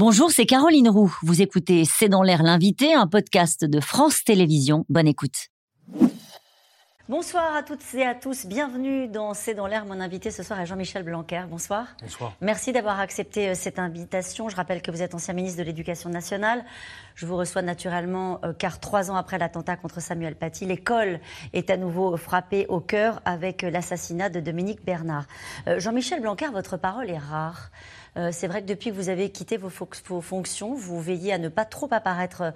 Bonjour, c'est Caroline Roux. Vous écoutez C'est dans l'air l'invité, un podcast de France Télévisions. Bonne écoute. Bonsoir à toutes et à tous. Bienvenue dans C'est dans l'air. Mon invité ce soir est Jean-Michel Blanquer. Bonsoir. Bonsoir. Merci d'avoir accepté euh, cette invitation. Je rappelle que vous êtes ancien ministre de l'Éducation nationale. Je vous reçois naturellement euh, car trois ans après l'attentat contre Samuel Paty, l'école est à nouveau frappée au cœur avec euh, l'assassinat de Dominique Bernard. Jean-Michel Blanquer, votre parole est rare. C'est vrai que depuis que vous avez quitté vos, fonctions, vous veillez à ne pas trop apparaître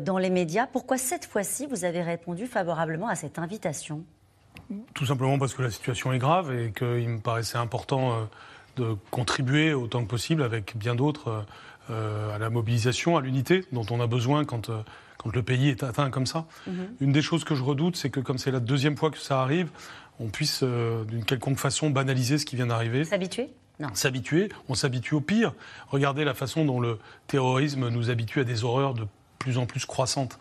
dans les médias. Pourquoi cette fois-ci vous avez répondu favorablement à cette invitation? Tout simplement parce que la situation est grave et qu'il me paraissait important euh, de contribuer autant que possible avec bien d'autres euh, à la mobilisation, à l'unité dont on a besoin quand, euh, quand le pays est atteint comme ça. Mhm. Une des choses que je redoute, c'est que comme c'est la deuxième fois que ça arrive, on puisse d'une quelconque façon banaliser ce qui vient d'arriver. S'habituer? S'habituer, on s'habitue au pire. Regardez la façon dont le terrorisme nous habitue à des horreurs de plus en plus croissante.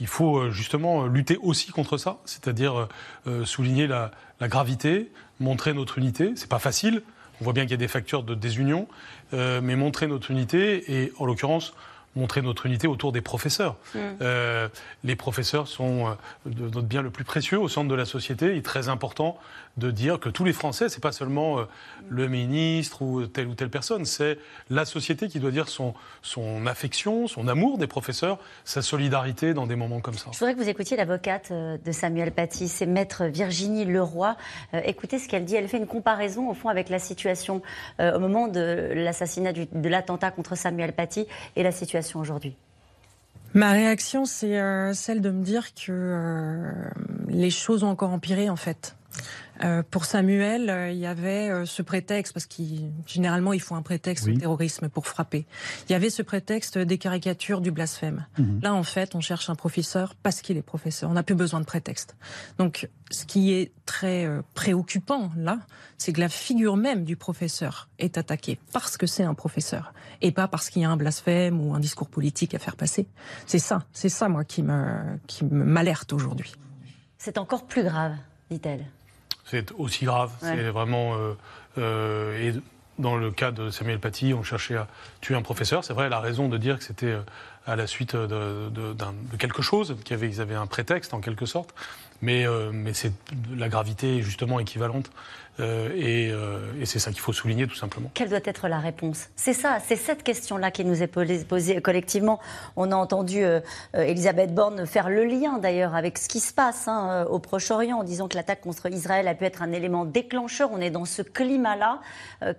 Il faut euh, justement euh, lutter aussi contre ça, c'est-à-dire euh, souligner la, gravité, montrer notre unité. C'est pas facile. On voit bien qu'il y a des facteurs de désunion, mais montrer notre unité et, en l'occurrence, montrer notre unité autour des professeurs. Mm. les professeurs sont notre bien le plus précieux au centre de la société. Est très important de dire que tous les Français, c'est pas seulement euh, le ministre ou telle ou telle personne, c'est la société qui doit dire son, son affection, son amour des professeurs, sa solidarité dans des moments comme ça. Je voudrais que vous écoutiez l'avocate euh, de Samuel Paty, c'est maître Virginie Leroy. Euh, écoutez ce qu'elle dit. Elle fait une comparaison au fond avec la situation au moment de l'assassinat de l'attentat contre Samuel Paty et la situation aujourd'hui. Ma réaction, c'est celle de me dire que les choses ont encore empiré en fait. Euh, pour Samuel, euh, il y avait euh, ce prétexte, parce qu'il généralement il faut un prétexte au terrorisme pour frapper. Il y avait ce prétexte des caricatures du blasphème. Mhm. Là, en fait, on cherche un professeur parce qu'il est professeur. On n'a plus besoin de prétexte. Donc, ce qui est très préoccupant là, c'est que la figure même du professeur est attaquée parce que c'est un professeur et pas parce qu'il y a un blasphème ou un discours politique à faire passer. C'est ça, c'est ça moi qui me qui m'alerte aujourd'hui. C'est encore plus grave, dit-elle. C'est aussi grave. C'est vraiment. Euh, euh, et dans le cas de Samuel Paty, on cherchait à tuer un professeur. C'est vrai, elle a raison de dire que c'était euh, à la suite de, quelque chose, qu'ils avaient un prétexte en quelque sorte. Mais, euh, c'est la gravité est justement équivalente. Euh, et, euh, et c'est ça qu'il faut souligner tout simplement. Quelle doit être la réponse? C'est ça, c'est cette question-là qui nous est posée collectivement. On a entendu Elisabeth Borne faire le lien d'ailleurs avec ce qui se passe hein, au Proche-Orient en disant que l'attaque contre Israël a pu être un élément déclencheur. On est dans ce climat-là.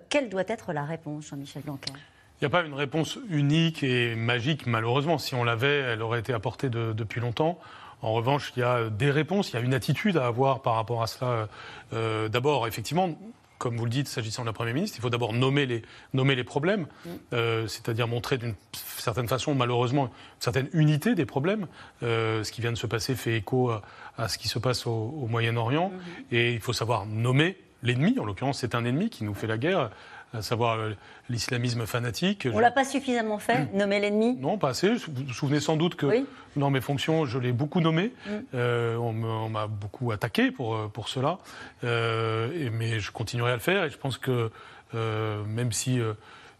quelle doit être la réponse, Jean-Michel Blanquer? Il n'y a pas une réponse unique et magique, malheureusement. Si on l'avait, elle aurait été apportée depuis longtemps. En revanche, il y a des réponses, il y a une attitude à avoir par rapport à cela. Euh, d'abord, effectivement, comme vous le dites, s'agissant de la Première ministre, il faut d'abord nommer les, nommer les problèmes, mm. euh, c'est-à-dire montrer d'une certaine façon, malheureusement, une certaine unité des problèmes. Euh, ce qui vient de se passer fait écho à, ce qui se passe au, Moyen-Orient. Mm-hmm. Et il faut savoir nommer l'ennemi. En l'occurrence, c'est un ennemi qui nous fait la guerre à savoir euh, l'islamisme fanatique. On ne l'a pas suffisamment fait, nommer l'ennemi? Non, pas assez. Vous vous souvenez sans doute que dans mes fonctions, je l'ai beaucoup nommé. Mm. Euh, on m'a beaucoup attaqué pour, euh, pour cela. mais je continuerai à le faire et je pense que même si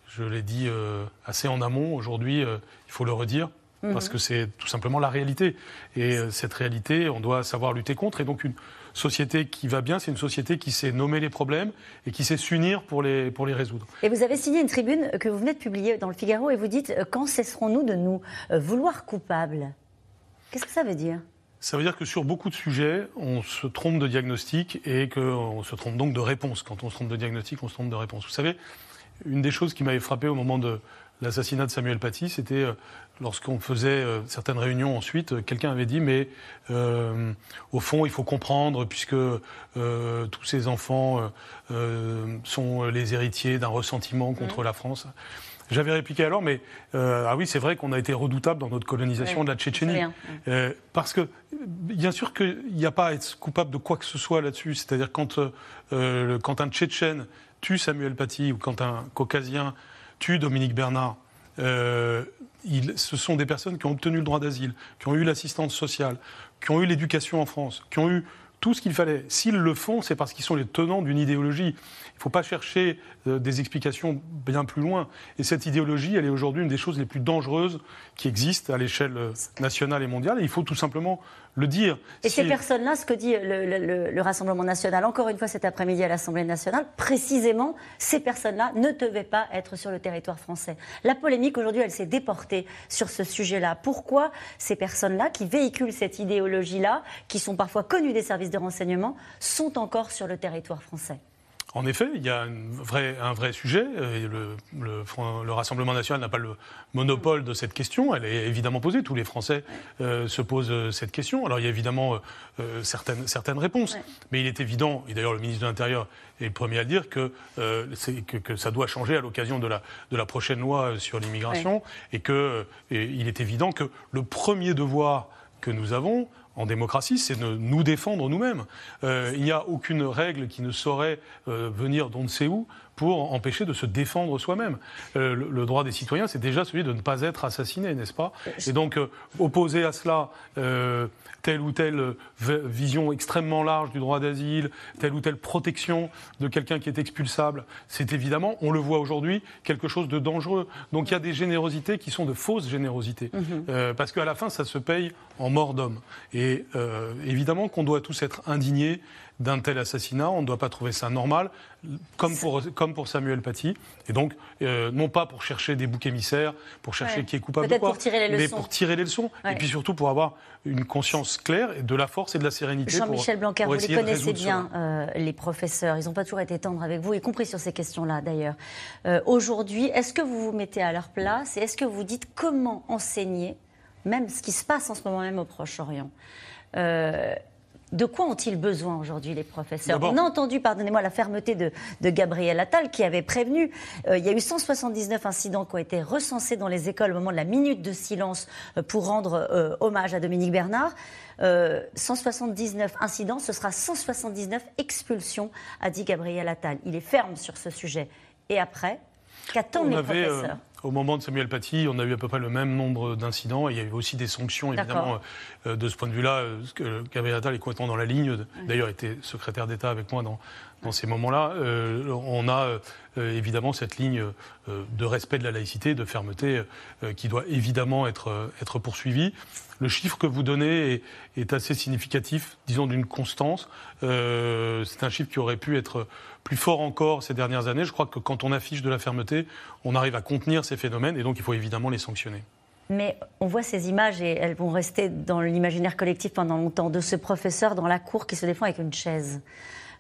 je l'ai dit assez en amont, aujourd'hui, il faut le redire. Mm-hmm. Parce que c'est tout simplement la réalité. Et cette réalité, on doit savoir lutter contre. Et donc, une, société qui va bien, c'est une société qui sait nommer les problèmes et qui sait s'unir pour les, pour les résoudre. Et vous avez signé une tribune que vous venez de publier dans le Figaro et vous dites euh, Quand cesserons-nous de nous euh, vouloir coupables? Qu'est-ce que ça veut dire? Ça veut dire que sur beaucoup de sujets, on se trompe de diagnostic et qu'on se trompe donc de réponse. Quand on se trompe de diagnostic, on se trompe de réponse. Vous savez, une des choses qui m'avait frappé au moment de l'assassinat de Samuel Paty, c'était euh, lorsqu'on faisait euh, certaines réunions ensuite, euh, quelqu'un avait dit mais au fond il faut comprendre puisque tous ces enfants sont les héritiers d'un ressentiment contre mmh. la France. J'avais répliqué alors, mais ah oui, c'est vrai qu'on a été redoutable dans notre colonisation de la Tchétchénie. parce que, bien sûr qu'il n'y a pas à être coupable de quoi que ce soit là-dessus. C'est-à-dire quand, quand un Tchétchène tue Samuel Paty ou quand un Caucasien tue Dominique Bernard, euh, ce sont des personnes qui ont obtenu le droit d'asile, qui ont eu l'assistance sociale, qui ont eu l'éducation en France, qui ont eu tout ce qu'il fallait. S'ils le font, c'est parce qu'ils sont les tenants d'une idéologie. Il ne faut pas chercher euh, des explications bien plus loin. Et cette idéologie, elle est aujourd'hui une des choses les plus dangereuses qui existent à l'échelle euh, nationale et mondiale. Et il faut tout simplement le dire. Et ces personnes-là, ce que dit le, Rassemblement national, encore une fois cet après-midi à l'Assemblée nationale, précisément, ces personnes-là ne devaient pas être sur le territoire français. La polémique aujourd'hui, elle s'est déportée sur ce sujet-là. Pourquoi ces personnes-là, qui véhiculent cette idéologie-là, qui sont parfois connues des services de renseignement, sont encore sur le territoire français? En effet, il y a un vrai sujet. Le, le, Rassemblement national n'a pas le monopole de cette question. Elle est évidemment posée. Tous les Français euh, se posent euh, cette question. Alors il y a évidemment euh, certaines, certaines réponses. Mais il est évident, et d'ailleurs le ministre de l'Intérieur est le premier à le dire, que, que, ça doit changer à l'occasion de la, de la prochaine loi sur l'immigration. Et qu'il est évident que le premier devoir que nous avons, en démocratie, c'est de nous défendre nous-mêmes. Euh, il n'y a aucune règle qui ne saurait euh, venir d'on ne sait où pour empêcher de se défendre soi-même. Euh, le, droit des citoyens, c'est déjà celui de ne pas être assassiné, n'est-ce pas? Et donc, opposer à cela telle ou telle vision extrêmement large du droit d'asile, telle ou telle protection de quelqu'un qui est expulsable, c'est évidemment, on le voit aujourd'hui, quelque chose de dangereux. Donc il y a des générosités qui sont de fausses générosités. Mhm. parce qu'à la fin, ça se paye en mort d'homme. Et euh, évidemment qu'on doit tous être indignés d'un tel assassinat. On ne doit pas trouver ça normal, comme pour, comme pour Samuel Paty. Et donc, euh, non pas pour chercher des boucs émissaires, pour chercher qui est coupable ou quoi, pour tirer les mais pour tirer les leçons. Et puis surtout pour avoir une conscience claire, et de la force et de la sérénité. Jean-Michel Blanquer, vous les connaissez bien, euh, les professeurs. Ils n'ont pas toujours été tendres avec vous, y compris sur ces questions-là d'ailleurs. Aujourd'hui, est-ce que vous vous mettez à leur place et est-ce que vous dites comment enseigner même ce qui se passe en ce moment même au Proche-Orient? Euh, de quoi ont-ils besoin aujourd'hui, les professeurs On a entendu, pardonnez-moi, la fermeté de, Gabriel Attal qui avait prévenu. Euh, il y a eu 179 incidents qui ont été recensés dans les écoles au moment de la minute de silence euh, pour rendre hommage à Dominique Bernard. 179 incidents, ce sera 179 expulsions, a dit Gabriel Attal. Il est ferme sur ce sujet. Et après, qu'attendent les professeurs? Au moment de Samuel Paty, on a eu à peu près le même nombre d'incidents. Il y a eu aussi des sanctions, évidemment, euh, de ce point de vue-là. Euh, Gabriel Attal est complètement dans la ligne. D'ailleurs, était secrétaire d'État avec moi dans, dans ces moments-là. Euh, on a évidemment cette ligne de respect de la laïcité, de fermeté, qui doit évidemment être, poursuivie. Le chiffre que vous donnez est assez significatif, disons, d'une constance. C'est un chiffre qui aurait pu être plus fort encore ces dernières années. Je crois que quand on affiche de la fermeté, on arrive à contenir ces phénomènes et donc il faut évidemment les sanctionner. Mais on voit ces images et elles vont rester dans l'imaginaire collectif pendant longtemps de ce professeur dans la cour qui se défend avec une chaise.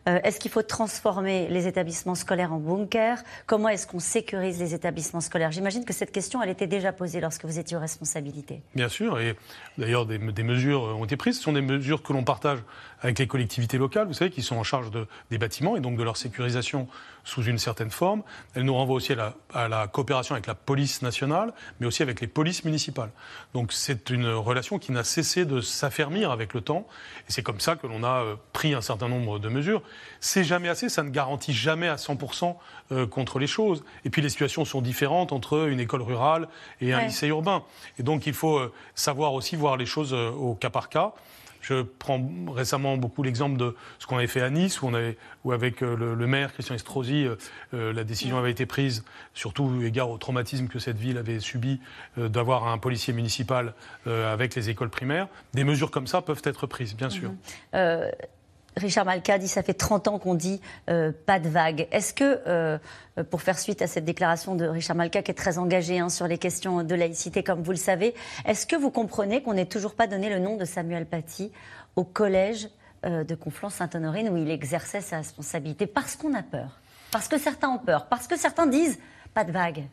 Euh, est-ce qu'il faut transformer les établissements scolaires en bunkers Comment est-ce qu'on sécurise les établissements scolaires? J'imagine que cette question, elle était déjà posée lorsque vous étiez aux responsabilités. Bien sûr, et d'ailleurs des, mesures ont été prises. Ce sont des mesures que l'on partage avec les collectivités locales, vous savez, qui sont en charge des bâtiments et donc de leur sécurisation sous une certaine forme. Elle nous renvoie aussi à la, coopération avec la police nationale, mais aussi avec les polices municipales. Donc c'est une relation qui n'a cessé de s'affermir avec le temps, et c'est comme ça que l'on a euh, pris un certain nombre de mesures. C'est jamais assez, ça ne garantit jamais à 100% euh, contre les choses. Et puis les situations sont différentes entre une école rurale et un lycée urbain. Et donc il faut euh, savoir aussi voir les choses au cas par cas. Je prends récemment beaucoup l'exemple de ce qu'on avait fait à Nice, où, on avait, où avec euh, le, maire Christian Estrosi, euh, euh, la décision avait été prise, surtout égard au traumatisme que cette ville avait subi, d'avoir un policier municipal avec les écoles primaires. Des mesures comme ça peuvent être prises, bien sûr. Mhm. Richard Malka dit ça fait 30 ans qu'on dit euh, pas de vague. Est-ce que, euh, pour faire suite à cette déclaration de Richard Malka, qui est très engagé hein, sur les questions de laïcité, comme vous le savez, est-ce que vous comprenez qu'on n'ait toujours pas donné le nom de Samuel Paty au collège euh, de Conflans-Sainte-Honorine où il exerçait sa responsabilité Parce qu'on a peur? Parce que certains ont peur. Parce que certains disent pas de vague.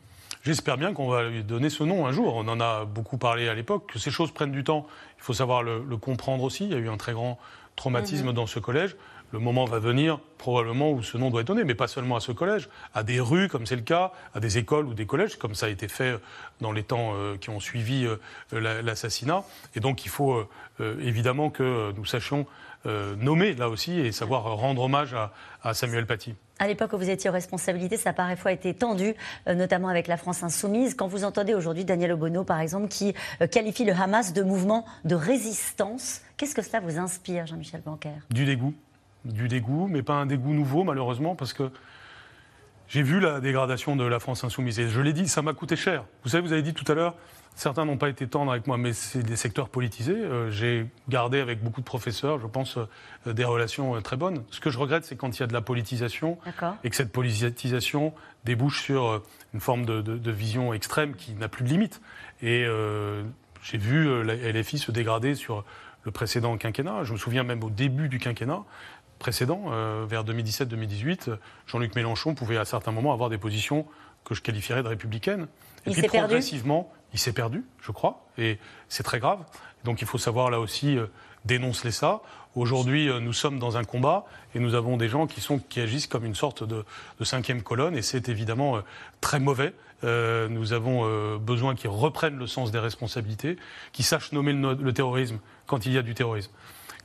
J'espère bien qu'on va lui donner ce nom un jour. On en a beaucoup parlé à l'époque. Que ces choses prennent du temps, il faut savoir le, le comprendre aussi. Il y a eu un très grand traumatisme mhm. dans ce collège. Le moment va venir probablement où ce nom doit être donné, mais pas seulement à ce collège, à des rues comme c'est le cas, à des écoles ou des collèges, comme ça a été fait dans les temps euh, qui ont suivi euh, l'assassinat. Et donc il faut euh, évidemment que nous sachions nommer là aussi et savoir rendre hommage à, à Samuel Paty. À l'époque où vous étiez aux responsabilités, ça a parfois été tendu, euh, notamment avec la France insoumise. Quand vous entendez aujourd'hui Daniel Obono, par exemple, qui euh, qualifie le Hamas de mouvement de résistance, qu'est-ce que cela vous inspire, Jean-Michel Blanquer? Du dégoût. Du dégoût, mais pas un dégoût nouveau, malheureusement, parce que j'ai vu la dégradation de la France insoumise. Et je l'ai dit, ça m'a coûté cher. Vous savez, vous avez dit tout à l'heure, Certains n'ont pas été tendres avec moi, mais c'est des secteurs politisés. Euh, j'ai gardé avec beaucoup de professeurs, je pense, euh, des relations euh, très bonnes. Ce que je regrette, c'est quand il y a de la politisation et que cette politisation débouche sur une forme de, vision extrême qui n'a plus de limite. Et j'ai vu la LFI se dégrader sur le précédent quinquennat. Je me souviens même au début du quinquennat précédent, vers 2017-2018, Jean-Luc Mélenchon pouvait à certains moments avoir des positions que je qualifierais de républicaines. Et puis progressivement, il s'est perdu, je crois, et c'est très grave. Donc il faut savoir là aussi euh, dénoncer ça. Aujourd'hui, euh, nous sommes dans un combat et nous avons des gens qui, sont, qui agissent comme une sorte de, cinquième colonne et c'est évidemment euh, très mauvais. nous avons besoin qu'ils reprennent le sens des responsabilités, qu'ils sachent nommer le, terrorisme quand il y a du terrorisme.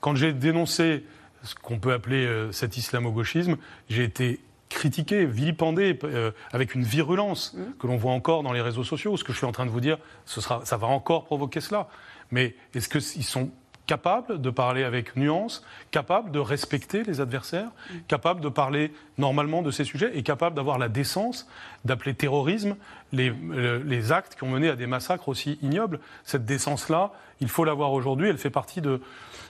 Quand j'ai dénoncé ce qu'on peut appeler cet islamo-gauchisme, j'ai été critiqué, vilipendé, euh, avec une virulence mmh. que l'on voit encore dans les réseaux sociaux. Ce que je suis en train de vous dire, ce sera, ça va encore provoquer cela. Mais est-ce qu'ils sont capables de parler avec nuance, capables de respecter les adversaires, mmh. capables de parler normalement de ces sujets et capables d'avoir la décence d'appeler terrorisme les, les, actes qui ont mené à des massacres aussi ignobles? Cette décence-là, il faut l'avoir aujourd'hui, elle fait partie de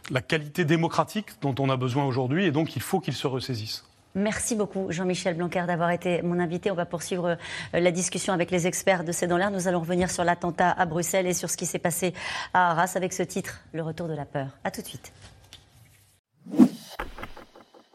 la qualité démocratique dont on a besoin aujourd'hui et donc il faut qu'ils se ressaisissent. Merci beaucoup, Jean-Michel Blanquer, d'avoir été mon invité. On va poursuivre euh, la discussion avec les experts de C'est dans l'air. Nous allons revenir sur l'attentat à Bruxelles et sur ce qui s'est passé à Arras avec ce titre, Le retour de la peur. A tout de suite.